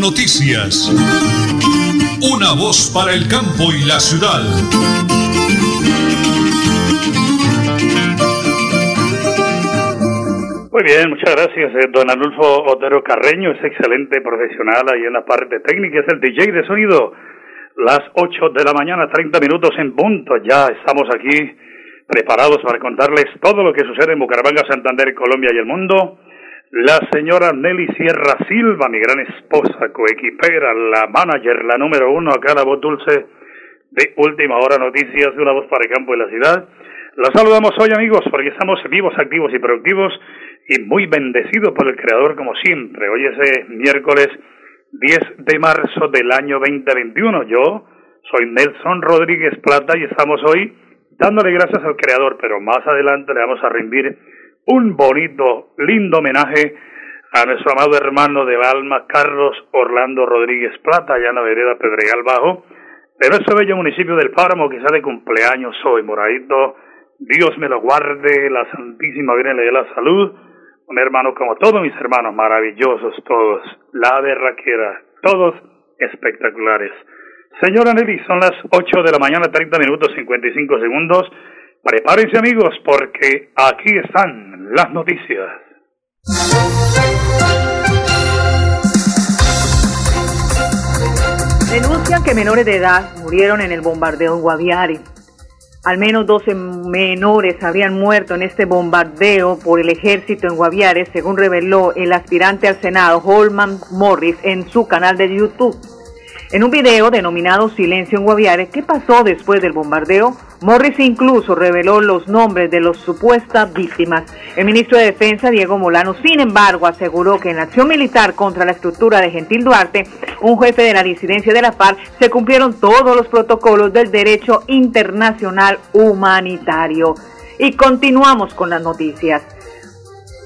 Noticias. Una voz para el campo y la ciudad. Muy bien, muchas gracias, eh, don Anulfo Otero Carreño, es excelente profesional ahí en la parte técnica, es el DJ de sonido. Las 8 de la mañana, 30 minutos en punto, ya estamos aquí preparados para contarles todo lo que sucede en Bucaramanga, Santander, Colombia y el mundo la señora Nelly Sierra Silva, mi gran esposa, coequipera, la manager, la número uno, acá la voz dulce de Última Hora Noticias, de una voz para el campo y la ciudad. La saludamos hoy amigos porque estamos vivos, activos y productivos y muy bendecidos por el Creador como siempre. Hoy es eh, miércoles 10 de marzo del año 2021. Yo soy Nelson Rodríguez Plata y estamos hoy dándole gracias al Creador, pero más adelante le vamos a rendir un bonito, lindo homenaje a nuestro amado hermano de alma, Carlos Orlando Rodríguez Plata, allá en la vereda Pedregal Bajo, de nuestro bello municipio del Páramo, que está de cumpleaños hoy, moradito. Dios me lo guarde, la Santísima Virgen le dé la salud. Un hermano como todos mis hermanos, maravillosos todos. La berraquera, todos espectaculares. Señora Nelly, son las 8 de la mañana, 30 minutos 55 segundos. Prepárense amigos porque aquí están las noticias. Denuncian que menores de edad murieron en el bombardeo en Guaviare. Al menos 12 menores habrían muerto en este bombardeo por el ejército en Guaviare, según reveló el aspirante al Senado Holman Morris en su canal de YouTube. En un video denominado Silencio en Guaviare, ¿qué pasó después del bombardeo? Morris incluso reveló los nombres de las supuestas víctimas. El ministro de Defensa, Diego Molano, sin embargo, aseguró que en la acción militar contra la estructura de Gentil Duarte, un jefe de la disidencia de la FARC, se cumplieron todos los protocolos del derecho internacional humanitario. Y continuamos con las noticias.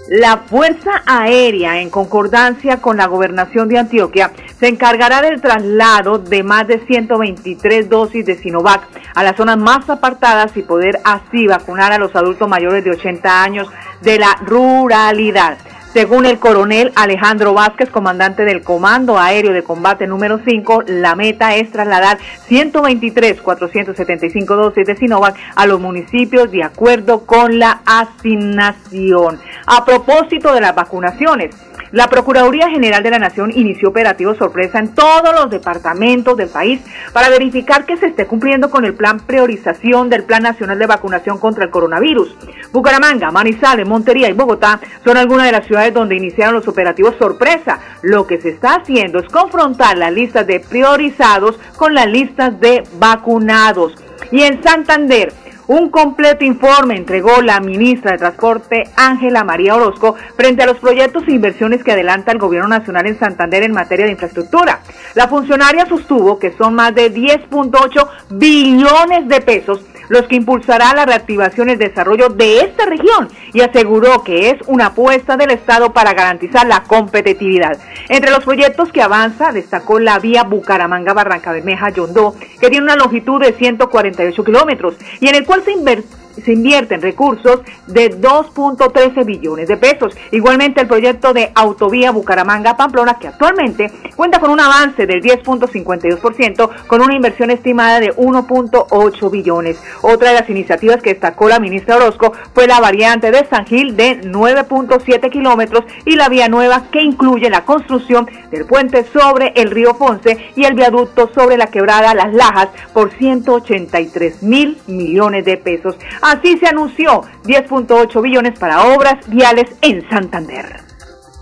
La Fuerza Aérea, en concordancia con la Gobernación de Antioquia, se encargará del traslado de más de 123 dosis de Sinovac a las zonas más apartadas y poder así vacunar a los adultos mayores de 80 años de la ruralidad. Según el coronel Alejandro Vázquez, comandante del Comando Aéreo de Combate número 5, la meta es trasladar 123.475 dosis de Sinovac a los municipios de acuerdo con la asignación. A propósito de las vacunaciones, la Procuraduría General de la Nación inició operativos sorpresa en todos los departamentos del país para verificar que se esté cumpliendo con el plan priorización del Plan Nacional de Vacunación contra el Coronavirus. Bucaramanga, Manizales, Montería y Bogotá son algunas de las ciudades donde iniciaron los operativos sorpresa. Lo que se está haciendo es confrontar las listas de priorizados con las listas de vacunados. Y en Santander, un completo informe entregó la ministra de Transporte Ángela María Orozco frente a los proyectos e inversiones que adelanta el Gobierno Nacional en Santander en materia de infraestructura. La funcionaria sostuvo que son más de 10.8 billones de pesos los que impulsará la reactivación y el desarrollo de esta región y aseguró que es una apuesta del Estado para garantizar la competitividad. Entre los proyectos que avanza destacó la vía Bucaramanga-Barranca Bermeja Yondó, que tiene una longitud de 148 kilómetros y en el cual se invirtió se invierten recursos de 2.13 billones de pesos. Igualmente el proyecto de autovía Bucaramanga-Pamplona, que actualmente cuenta con un avance del 10.52%, con una inversión estimada de 1.8 billones. Otra de las iniciativas que destacó la ministra Orozco fue la variante de San Gil de 9.7 kilómetros y la vía nueva que incluye la construcción del puente sobre el río Ponce y el viaducto sobre la quebrada Las Lajas por 183 mil millones de pesos. Así se anunció 10.8 billones para obras viales en Santander.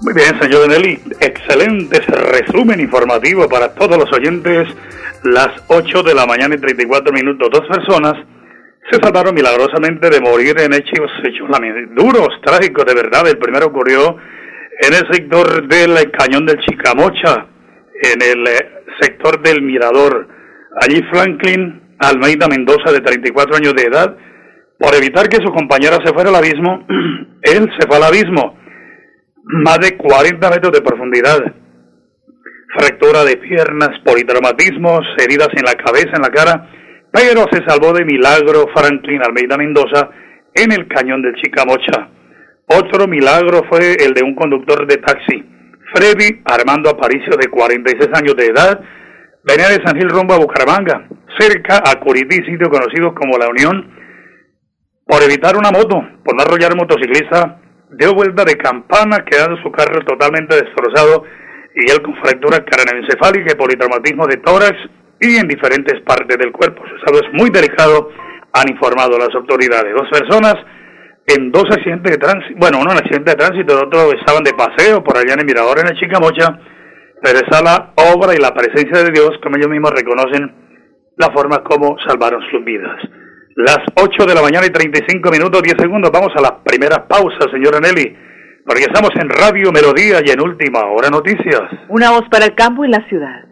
Muy bien, señor Nelly. Excelente resumen informativo para todos los oyentes. Las 8 de la mañana y 34 minutos. Dos personas se salvaron milagrosamente de morir en hechos, hechos duros, trágicos, de verdad. El primero ocurrió en el sector del Cañón del Chicamocha, en el eh, sector del Mirador. Allí Franklin Almeida Mendoza, de 34 años de edad, por evitar que su compañera se fuera al abismo, él se fue al abismo, más de 40 metros de profundidad, fractura de piernas, politraumatismos, heridas en la cabeza, en la cara, pero se salvó de milagro Franklin Almeida Mendoza en el cañón del Chicamocha. Otro milagro fue el de un conductor de taxi, Freddy Armando Aparicio, de 46 años de edad, venía de San Gil rumbo a Bucaramanga, cerca a Curití, sitio conocido como La Unión, por evitar una moto, por no arrollar motociclista, dio vuelta de campana, quedando su carro totalmente destrozado y él con fractura craneoencefálica y politraumatismo de tórax y en diferentes partes del cuerpo. Su estado es muy delicado, han informado las autoridades. Dos personas en dos accidentes de tránsito, bueno, uno en accidente de tránsito, el otro estaban de paseo por allá en el Mirador, en la Chicamocha, pero esa la obra y la presencia de Dios, como ellos mismos reconocen, la forma como salvaron sus vidas. Las 8 de la mañana y 35 minutos 10 segundos, vamos a la primera pausa, señora Nelly, porque estamos en Radio Melodía y en Última Hora Noticias. Una voz para el campo y la ciudad.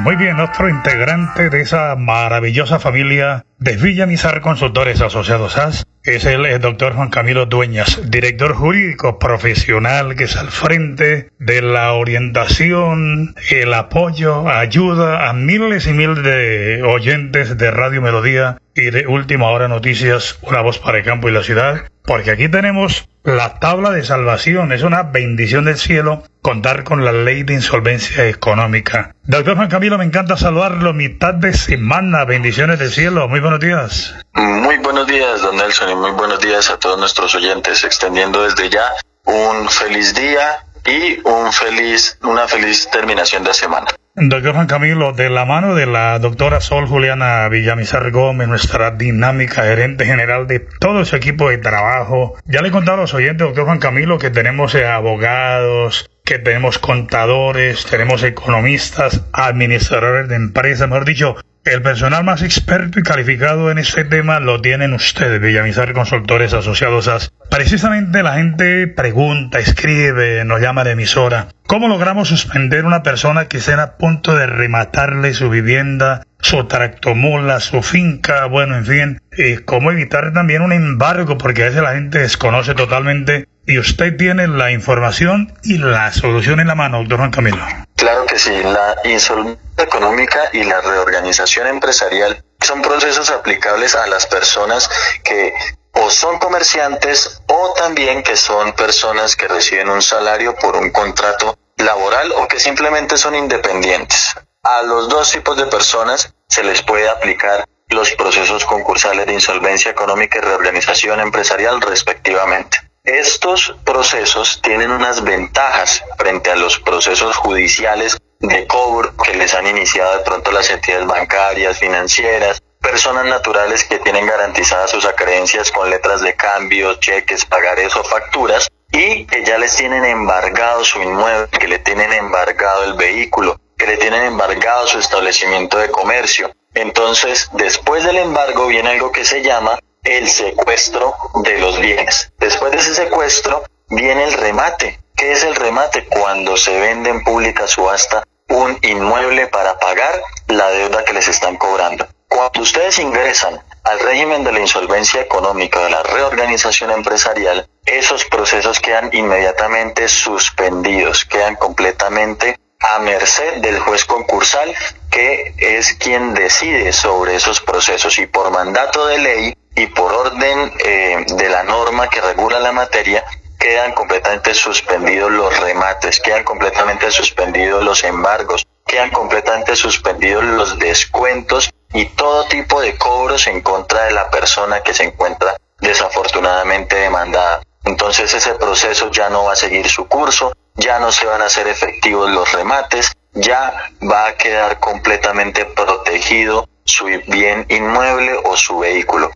Muy bien, otro integrante de esa maravillosa familia de Villa Mizar Consultores Asociados AS es el, doctor Juan Camilo Dueñas, director jurídico profesional que es al frente de la orientación, el apoyo, ayuda a miles y miles de oyentes de Radio Melodía y de Última Hora Noticias, una voz para el campo y la ciudad, porque aquí tenemos la tabla de salvación. Es una bendición del cielo contar con la ley de insolvencia económica. Doctor Juan Camilo, me encanta saludarlo. Mitad de semana, bendiciones del cielo. Muy buenos días. Muy buenos días, don Nelson, y muy buenos días a todos nuestros oyentes, extendiendo desde ya un feliz día y un feliz, una feliz terminación de semana. Doctor Juan Camilo, de la mano de la doctora Sol Juliana Villamizar Gómez, nuestra dinámica gerente general de todo su equipo de trabajo, ya le he contado a los oyentes, doctor Juan Camilo, que tenemos eh, abogados, que tenemos contadores, tenemos economistas, administradores de empresas, mejor dicho, el personal más experto y calificado en este tema lo tienen ustedes, Villamizar Consultores Asociados a... Precisamente la gente pregunta, escribe, nos llama de emisora. ¿Cómo logramos suspender una persona que esté a punto de rematarle su vivienda, su tractomula, su finca, bueno, en fin? Y cómo evitar también un embargo, porque a veces la gente desconoce totalmente y usted tiene la información y la solución en la mano, doctor Juan Camilo. Claro que sí, la insolvencia económica y la reorganización empresarial son procesos aplicables a las personas que o son comerciantes o también que son personas que reciben un salario por un contrato laboral o que simplemente son independientes. A los dos tipos de personas se les puede aplicar los procesos concursales de insolvencia económica y reorganización empresarial respectivamente. Estos procesos tienen unas ventajas frente a los procesos judiciales de cobro que les han iniciado de pronto las entidades bancarias, financieras, personas naturales que tienen garantizadas sus acreencias con letras de cambio, cheques, pagares o facturas y que ya les tienen embargado su inmueble, que le tienen embargado el vehículo, que le tienen embargado su establecimiento de comercio. Entonces, después del embargo viene algo que se llama el secuestro de los bienes. Después de ese secuestro viene el remate. ¿Qué es el remate? Cuando se vende en pública subasta un inmueble para pagar la deuda que les están cobrando. Cuando ustedes ingresan al régimen de la insolvencia económica, de la reorganización empresarial, esos procesos quedan inmediatamente suspendidos, quedan completamente a merced del juez concursal, que es quien decide sobre esos procesos y por mandato de ley y por orden eh, de la norma que regula la materia, quedan completamente suspendidos los remates, quedan completamente suspendidos los embargos, quedan completamente suspendidos los descuentos y todo tipo de cobros en contra de la persona que se encuentra desafortunadamente demandada. Entonces ese proceso ya no va a seguir su curso, ya no se van a hacer efectivos los remates, ya va a quedar completamente protegido su bien inmueble o su vehículo.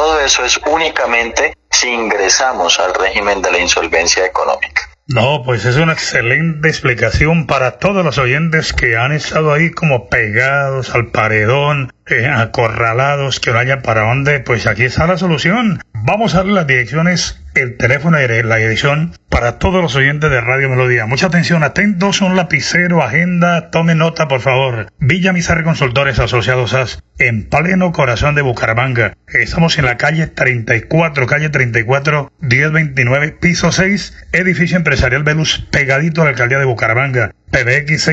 Todo eso es únicamente si ingresamos al régimen de la insolvencia económica. No, pues es una excelente explicación para todos los oyentes que han estado ahí como pegados al paredón, eh, acorralados, que no haya para dónde. Pues aquí está la solución. Vamos a darle las direcciones, el teléfono y la dirección para todos los oyentes de Radio Melodía. Mucha atención, atentos, un lapicero, agenda, tome nota por favor. Villa Mizarre Consultores Asociados AS, en pleno corazón de Bucaramanga. Estamos en la calle 34, calle 34, 1029, piso 6, edificio empresarial Velus, pegadito a la alcaldía de Bucaramanga. PBX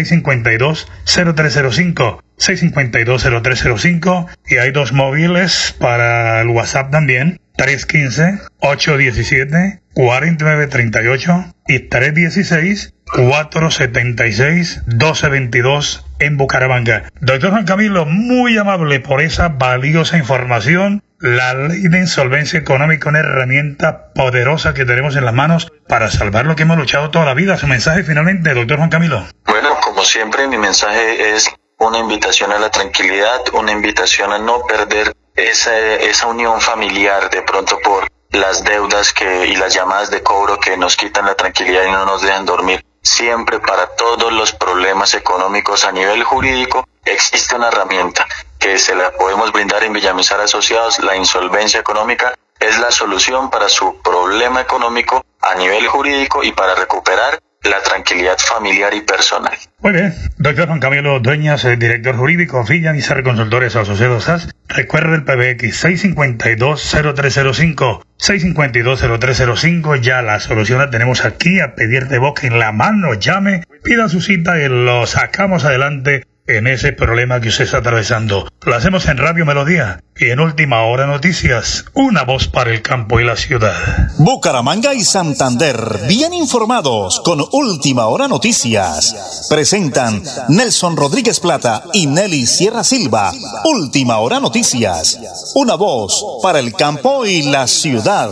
652-0305, 652-0305 y hay dos móviles para el WhatsApp también, 315-817-4938 y 316-476-1222 en Bucaramanga. Doctor Juan Camilo, muy amable por esa valiosa información. La ley de insolvencia económica, una herramienta poderosa que tenemos en las manos para salvar lo que hemos luchado toda la vida. Su mensaje finalmente, doctor Juan Camilo. Bueno, como siempre, mi mensaje es una invitación a la tranquilidad, una invitación a no perder esa, esa unión familiar de pronto por las deudas que, y las llamadas de cobro que nos quitan la tranquilidad y no nos dejan dormir. Siempre para todos los problemas económicos a nivel jurídico existe una herramienta que se la podemos brindar en Villamizar Asociados. La insolvencia económica es la solución para su problema económico a nivel jurídico y para recuperar la tranquilidad familiar y personal. Muy bien, doctor Juan Camilo Dueñas, el director jurídico, Villa Nizar Consultores Asociados SAS. Recuerda el PBX 652-0305, 652-0305. Ya la solución la tenemos aquí a pedir de boca en la mano. Llame, pida su cita y lo sacamos adelante en ese problema que usted está atravesando. Lo hacemos en Radio Melodía y en Última Hora Noticias, una voz para el campo y la ciudad. Bucaramanga y Santander, bien informados con Última Hora Noticias. Presentan Nelson Rodríguez Plata y Nelly Sierra Silva. Última Hora Noticias, una voz para el campo y la ciudad.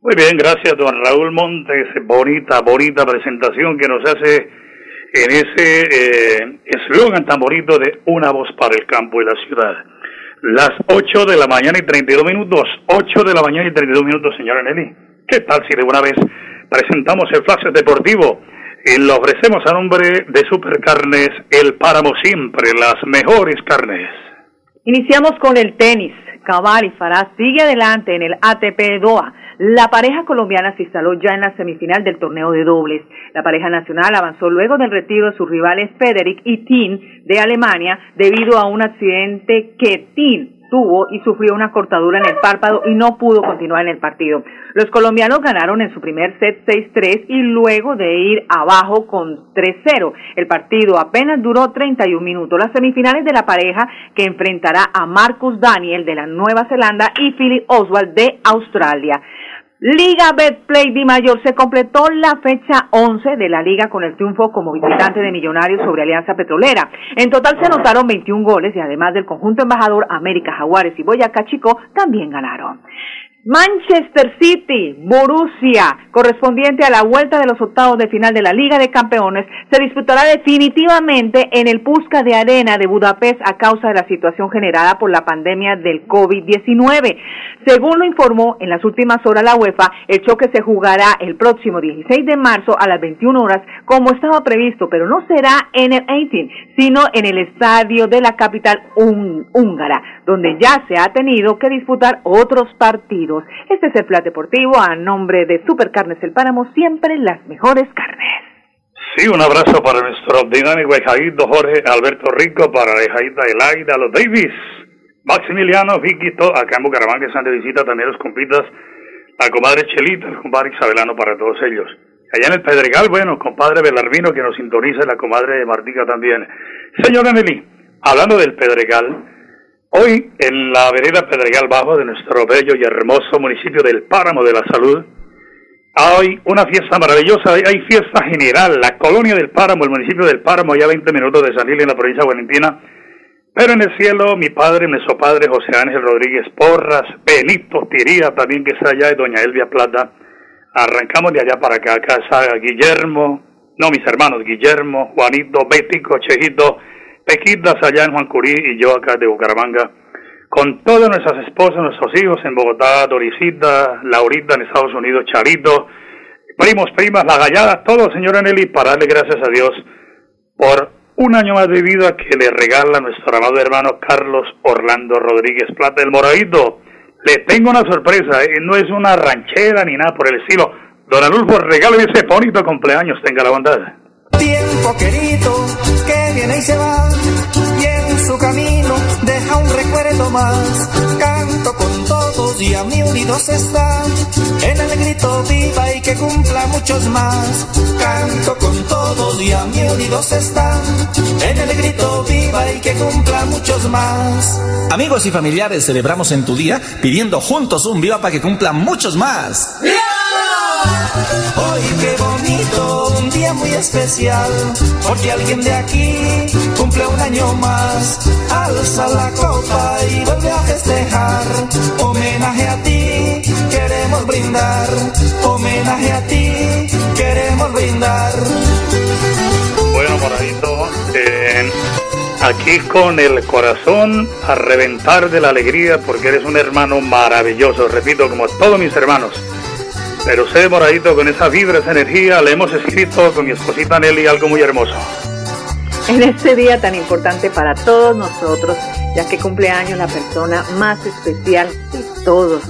Muy bien, gracias don Raúl Montes. Bonita, bonita presentación que nos hace en ese eh, eslogan tan bonito de una voz para el campo y la ciudad. Las 8 de la mañana y 32 minutos, 8 de la mañana y 32 minutos, señora Nelly. ¿Qué tal si de una vez presentamos el flash deportivo y lo ofrecemos a nombre de Supercarnes, el páramo siempre, las mejores carnes? Iniciamos con el tenis. Cabal y Farah sigue adelante en el ATP Doha la pareja colombiana se instaló ya en la semifinal del torneo de dobles. La pareja nacional avanzó luego del retiro de sus rivales Federic y Tin de Alemania debido a un accidente que Tin tuvo y sufrió una cortadura en el párpado y no pudo continuar en el partido. Los colombianos ganaron en su primer set 6-3 y luego de ir abajo con 3-0. El partido apenas duró 31 minutos. Las semifinales de la pareja que enfrentará a Marcus Daniel de la Nueva Zelanda y Philip Oswald de Australia. Liga Betplay Di Mayor se completó la fecha 11 de la liga con el triunfo como visitante de Millonarios sobre Alianza Petrolera. En total se anotaron 21 goles y además del conjunto embajador América Jaguares y Boyacá Chico también ganaron. Manchester City, Borussia, correspondiente a la vuelta de los octavos de final de la Liga de Campeones, se disputará definitivamente en el Pusca de Arena de Budapest a causa de la situación generada por la pandemia del COVID-19. Según lo informó en las últimas horas la UEFA, el choque se jugará el próximo 16 de marzo a las 21 horas como estaba previsto, pero no será en el 18, sino en el estadio de la capital húngara, donde ya se ha tenido que disputar otros partidos. Este es el Plan Deportivo a nombre de Supercarnes El Páramo, siempre las mejores carnes. Sí, un abrazo para nuestro dinámico Ejaído Jorge Alberto Rico, para Ejaída Elaida, los Davis, Maximiliano, Vicky, acá en Bucaramanga están de visita también los compitas, la comadre Chelita, el compadre Isabelano para todos ellos. Allá en el Pedregal, bueno, compadre Belarmino que nos sintoniza la comadre Martica también. Señora Nelly, hablando del Pedregal, hoy en la vereda Pedregal Bajo de nuestro bello y hermoso municipio del Páramo de la Salud, hay una fiesta maravillosa, hay fiesta general, la colonia del Páramo, el municipio del Páramo, ya 20 minutos de salir en la provincia Valentina, pero en el cielo, mi padre, nuestro padre José Ángel Rodríguez Porras, Benito Tiría también que está allá, y doña Elvia Plata, arrancamos de allá para acá, casa Guillermo, no mis hermanos, Guillermo, Juanito, Bético, Chejito, Pequitas allá en Juan Curí y yo acá de Bucaramanga, con todas nuestras esposas, nuestros hijos en Bogotá, Dorisita, Laurita en Estados Unidos, Charito, primos, primas, la gallada, todo, señora Nelly, para darle gracias a Dios por un año más de vida que le regala nuestro amado hermano Carlos Orlando Rodríguez Plata, el moradito. Le tengo una sorpresa, eh, no es una ranchera ni nada por el estilo. Don Adolfo, regáleme ese bonito cumpleaños, tenga la bondad. Tiempo querido que viene y se va, y en su camino deja un recuerdo más. Canto con todos y a mí unidos está, en el grito viva y que cumpla muchos más. Canto con todos y a mí unidos está, en el grito viva y que cumpla muchos más. Amigos y familiares, celebramos en tu día pidiendo juntos un viva para que cumplan muchos más. Hoy qué bonito, un día muy especial, porque alguien de aquí cumple un año más, alza la copa y vuelve a festejar, homenaje a ti, queremos brindar, homenaje a ti, queremos brindar. Bueno, moradito, eh, aquí con el corazón a reventar de la alegría porque eres un hermano maravilloso, repito, como todos mis hermanos. Pero sé, moradito, con esa vibra, esa energía, le hemos escrito con mi esposita Nelly algo muy hermoso. En este día tan importante para todos nosotros, ya que cumple años la persona más especial de todos,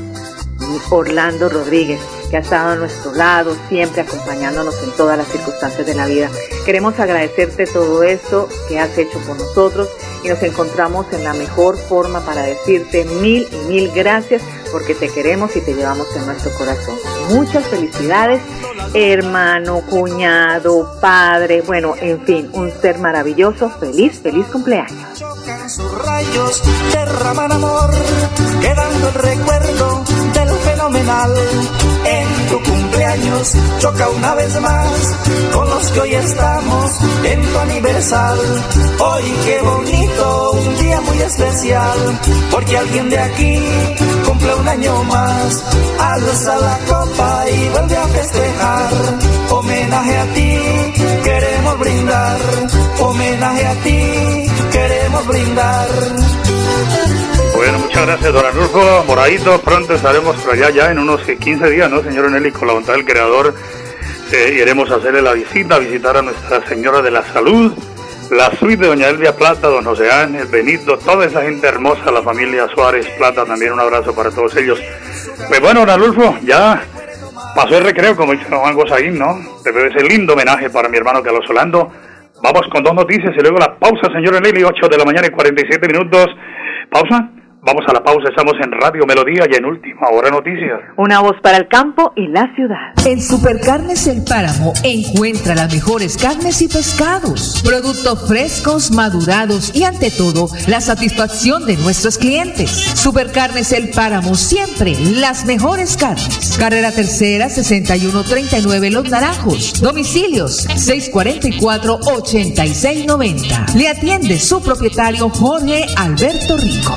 Orlando Rodríguez, que ha estado a nuestro lado, siempre acompañándonos en todas las circunstancias de la vida. Queremos agradecerte todo esto que has hecho por nosotros y nos encontramos en la mejor forma para decirte mil y mil gracias porque te queremos y te llevamos en nuestro corazón. Muchas felicidades, hermano, cuñado, padre, bueno, en fin, un ser maravilloso. Feliz, feliz cumpleaños. Sus rayos, derraman amor, quedando el recuerdo del fenomenal. En tu cumpleaños choca una vez más con los que hoy estamos en tu aniversal. Hoy qué bonito, un día muy especial, porque alguien de aquí cumple un año más. Alza la copa y vuelve a festejar. Homenaje a ti, queremos brindar. Homenaje a ti, queremos brindar. Gracias, don Arnulfo Moradito. Pronto estaremos por allá ya en unos 15 días, ¿no, señor Nelly? Con la voluntad del Creador eh, iremos a hacerle la visita, a visitar a Nuestra Señora de la Salud, la suite de doña Elvia Plata, don José Ángel, Benito, toda esa gente hermosa, la familia Suárez Plata, también un abrazo para todos ellos. Pues bueno, don Arnulfo, ya pasó el recreo, como dice Juan Gozaín, ¿no? Debe ese lindo homenaje para mi hermano Carlos Solando. Vamos con dos noticias y luego la pausa, señor Nelly, 8 de la mañana y 47 minutos. Pausa. Vamos a la pausa, estamos en Radio Melodía y en Última Hora Noticias. Una voz para el campo y la ciudad. En Supercarnes El Páramo encuentra las mejores carnes y pescados, productos frescos, madurados y ante todo la satisfacción de nuestros clientes. Supercarnes El Páramo siempre las mejores carnes. Carrera Tercera 6139 Los Naranjos. Domicilios 644-8690. Le atiende su propietario Jorge Alberto Rico.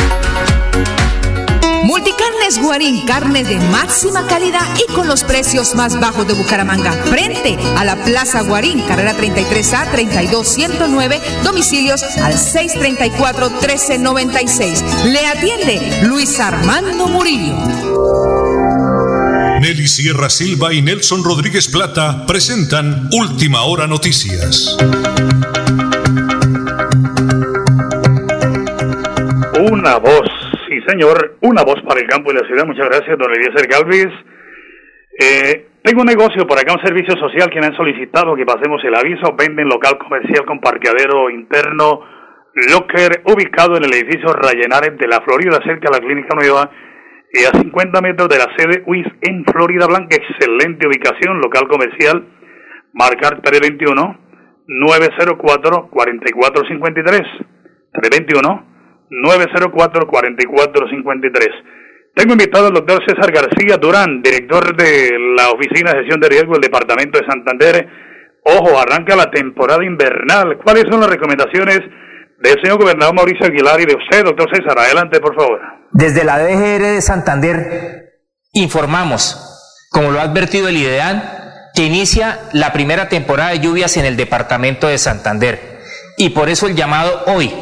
Multicarnes Guarín, carne de máxima calidad y con los precios más bajos de Bucaramanga. Frente a la Plaza Guarín, carrera 33A 32109, domicilios al 634-1396. Le atiende Luis Armando Murillo. Nelly Sierra Silva y Nelson Rodríguez Plata presentan Última Hora Noticias. Una voz, señor, una voz para el campo y la ciudad. Muchas gracias, don Eliezer Galvez. Eh, tengo un negocio por acá, un servicio social que me han solicitado que pasemos el aviso. Venden local comercial con parqueadero interno, locker, ubicado en el edificio Rayenares de la Florida, cerca de la Clínica Nueva y a 50 metros de la sede WIS en Florida Blanca. Excelente ubicación, local comercial. Marcar 321 904 4453 321 904 4453 tengo invitado al doctor César García Durán, director de la Oficina de Gestión de Riesgo del Departamento de Santander. Ojo, arranca la temporada invernal. ¿Cuáles son las recomendaciones del señor gobernador Mauricio Aguilar y de usted, doctor César? Adelante, por favor. Desde la DGR de Santander informamos, como lo ha advertido el IDEAN, que inicia la primera temporada de lluvias en el departamento de Santander. Y por eso el llamado hoy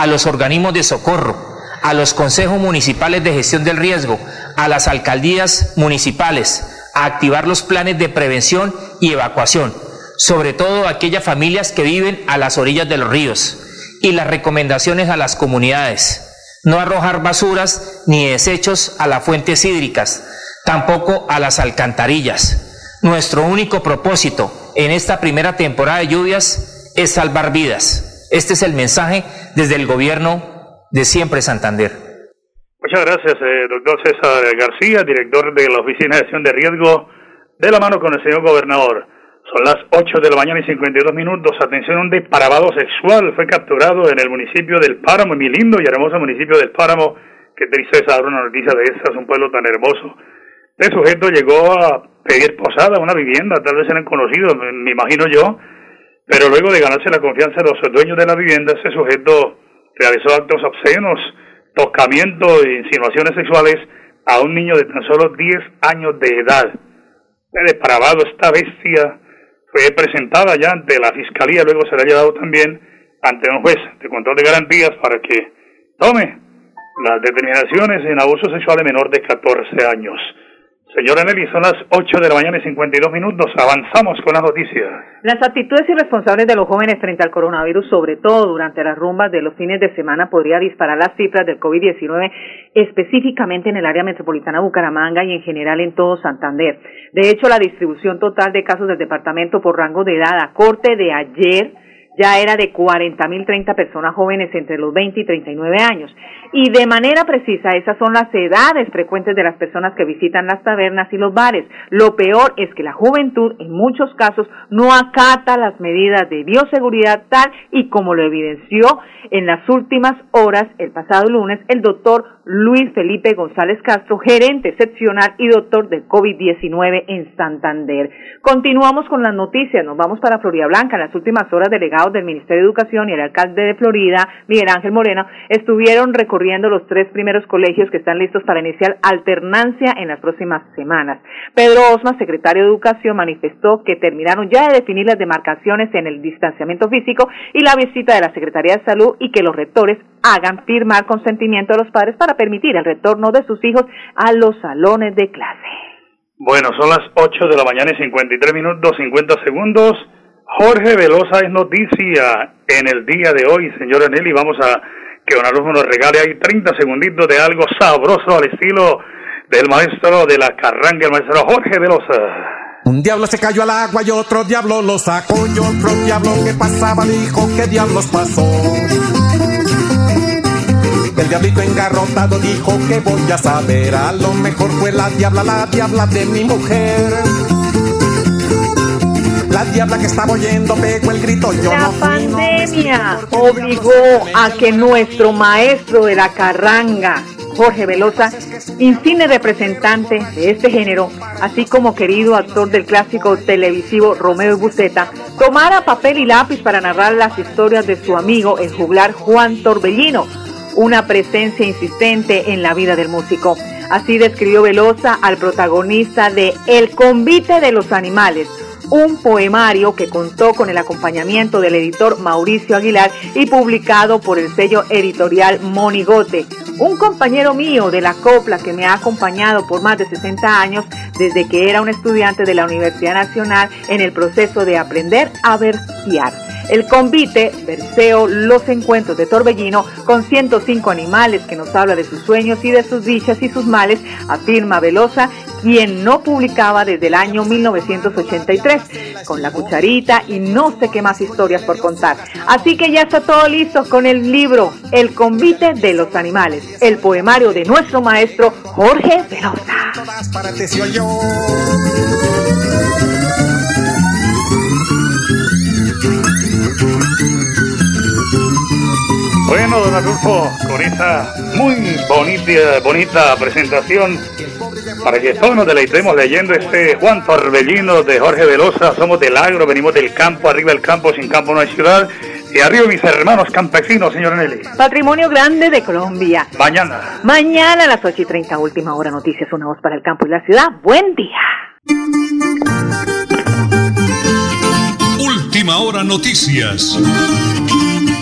a los organismos de socorro, a los consejos municipales de gestión del riesgo, a las alcaldías municipales, a activar los planes de prevención y evacuación, sobre todo aquellas familias que viven a las orillas de los ríos, y las recomendaciones a las comunidades. No arrojar basuras ni desechos a las fuentes hídricas, tampoco a las alcantarillas. Nuestro único propósito en esta primera temporada de lluvias es salvar vidas. Este es el mensaje desde el gobierno de Siempre Santander. Muchas gracias, eh, doctor César García, director de la Oficina de Gestión de Riesgo, de la mano con el señor gobernador. Son las 8 de la mañana y 52 minutos. Atención, un depravado sexual fue capturado en el municipio del Páramo, mi lindo y hermoso municipio del Páramo. Qué tristeza dar una noticia de estas, un pueblo tan hermoso. Este sujeto llegó a pedir posada una vivienda, tal vez eran conocidos, me imagino yo, pero luego de ganarse la confianza de los dueños de la vivienda, ese sujeto realizó actos obscenos, tocamientos e insinuaciones sexuales a un niño de tan solo 10 años de edad. Depravado, esta bestia, fue presentada ya ante la fiscalía, luego será llevado también ante un juez de control de garantías para que tome las determinaciones en abuso sexual de menor de 14 años. Señora Nelly, son las 8 de la mañana y 52 minutos. Avanzamos con las noticias. Las actitudes irresponsables de los jóvenes frente al coronavirus, sobre todo durante las rumbas de los fines de semana, podría disparar las cifras del COVID-19 específicamente en el área metropolitana de Bucaramanga y en general en todo Santander. De hecho, la distribución total de casos del departamento por rango de edad a corte de ayer ya era de 40.030 personas jóvenes entre los 20 y 39 años. Y de manera precisa, esas son las edades frecuentes de las personas que visitan las tabernas y los bares. Lo peor es que la juventud, en muchos casos, no acata las medidas de bioseguridad tal y como lo evidenció en las últimas horas, el pasado lunes, el doctor Luis Felipe González Castro, gerente excepcional y doctor del COVID-19 en Santander. Continuamos con las noticias. Nos vamos para Florida Blanca. En las últimas horas, delegados del Ministerio de Educación y el alcalde de Florida, Miguel Ángel Moreno, estuvieron recorriendo los tres primeros colegios que están listos para iniciar alternancia en las próximas semanas. Pedro Osma, secretario de Educación, manifestó que terminaron ya de definir las demarcaciones en el distanciamiento físico y la visita de la Secretaría de Salud y que los rectores hagan firmar consentimiento a los padres para permitir el retorno de sus hijos a los salones de clase. Bueno, son las 8 de la mañana y 53 minutos 50 segundos. Jorge Velosa es noticia en el día de hoy, señora Nelly. Vamos a que Don Adolfo nos regale ahí 30 segunditos de algo sabroso al estilo del maestro de la carranga, el maestro Jorge Velosa. Un diablo se cayó al agua y otro diablo lo sacó y otro diablo que pasaba dijo que diablos pasó. El diablito engarrotado dijo que voy a saber, a lo mejor fue la diabla, la diabla de mi mujer. La diabla que estaba oyendo pegó el grito. Yo la pandemia obligó a que nuestro maestro de la carranga, Jorge Velosa, insigne representante de este género, así como querido actor del clásico televisivo Romeo y Buceta, tomara papel y lápiz para narrar las historias de su amigo, el juglar Juan Torbellino, una presencia insistente en la vida del músico. Así describió Velosa al protagonista de El convite de los animales, un poemario que contó con el acompañamiento del editor Mauricio Aguilar y publicado por el sello editorial Monigote. Un compañero mío de la copla que me ha acompañado por más de 60 años desde que era un estudiante de la Universidad Nacional en el proceso de aprender a versear. El convite, Verseo, los encuentros de Torbellino, con 105 animales que nos habla de sus sueños y de sus dichas y sus males, afirma Velosa, quien no publicaba desde el año 1983, con la cucharita y no sé qué más historias por contar. Así que ya está todo listo con el libro El convite de los animales, el poemario de nuestro maestro Jorge Velosa. Bueno, don Adolfo, con esa muy bonita, bonita presentación, para que todos nos deleitemos leyendo este Juan Torbellino de Jorge Velosa, somos del agro, venimos del campo, arriba del campo, sin campo no hay ciudad, y arriba mis hermanos campesinos, señor Nelly. Patrimonio grande de Colombia. Mañana. Mañana a las 8 y 30, última hora, noticias, una voz para el campo y la ciudad. Buen día. Última hora, noticias.